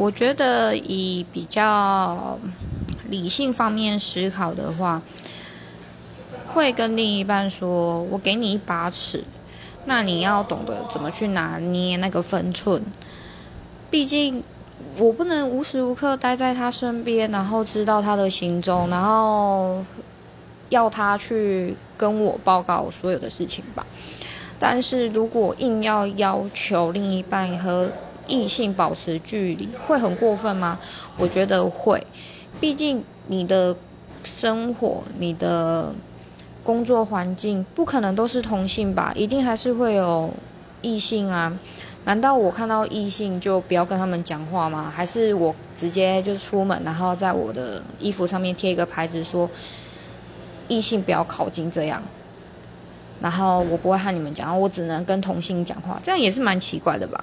我觉得以比较理性方面思考的话，会跟另一半说：“我给你一把尺，那你要懂得怎么去拿捏那个分寸。毕竟我不能无时无刻待在他身边，然后知道他的行踪，然后要他去跟我报告所有的事情吧。但是如果硬要要求另一半和异性保持距离，会很过分吗？我觉得会，毕竟你的生活、你的工作环境不可能都是同性吧，一定还是会有异性啊。难道我看到异性就不要跟他们讲话吗？还是我直接就出门，然后在我的衣服上面贴一个牌子说异性不要靠近这样？然后我不会和你们讲，我只能跟同性讲话，这样也是蛮奇怪的吧？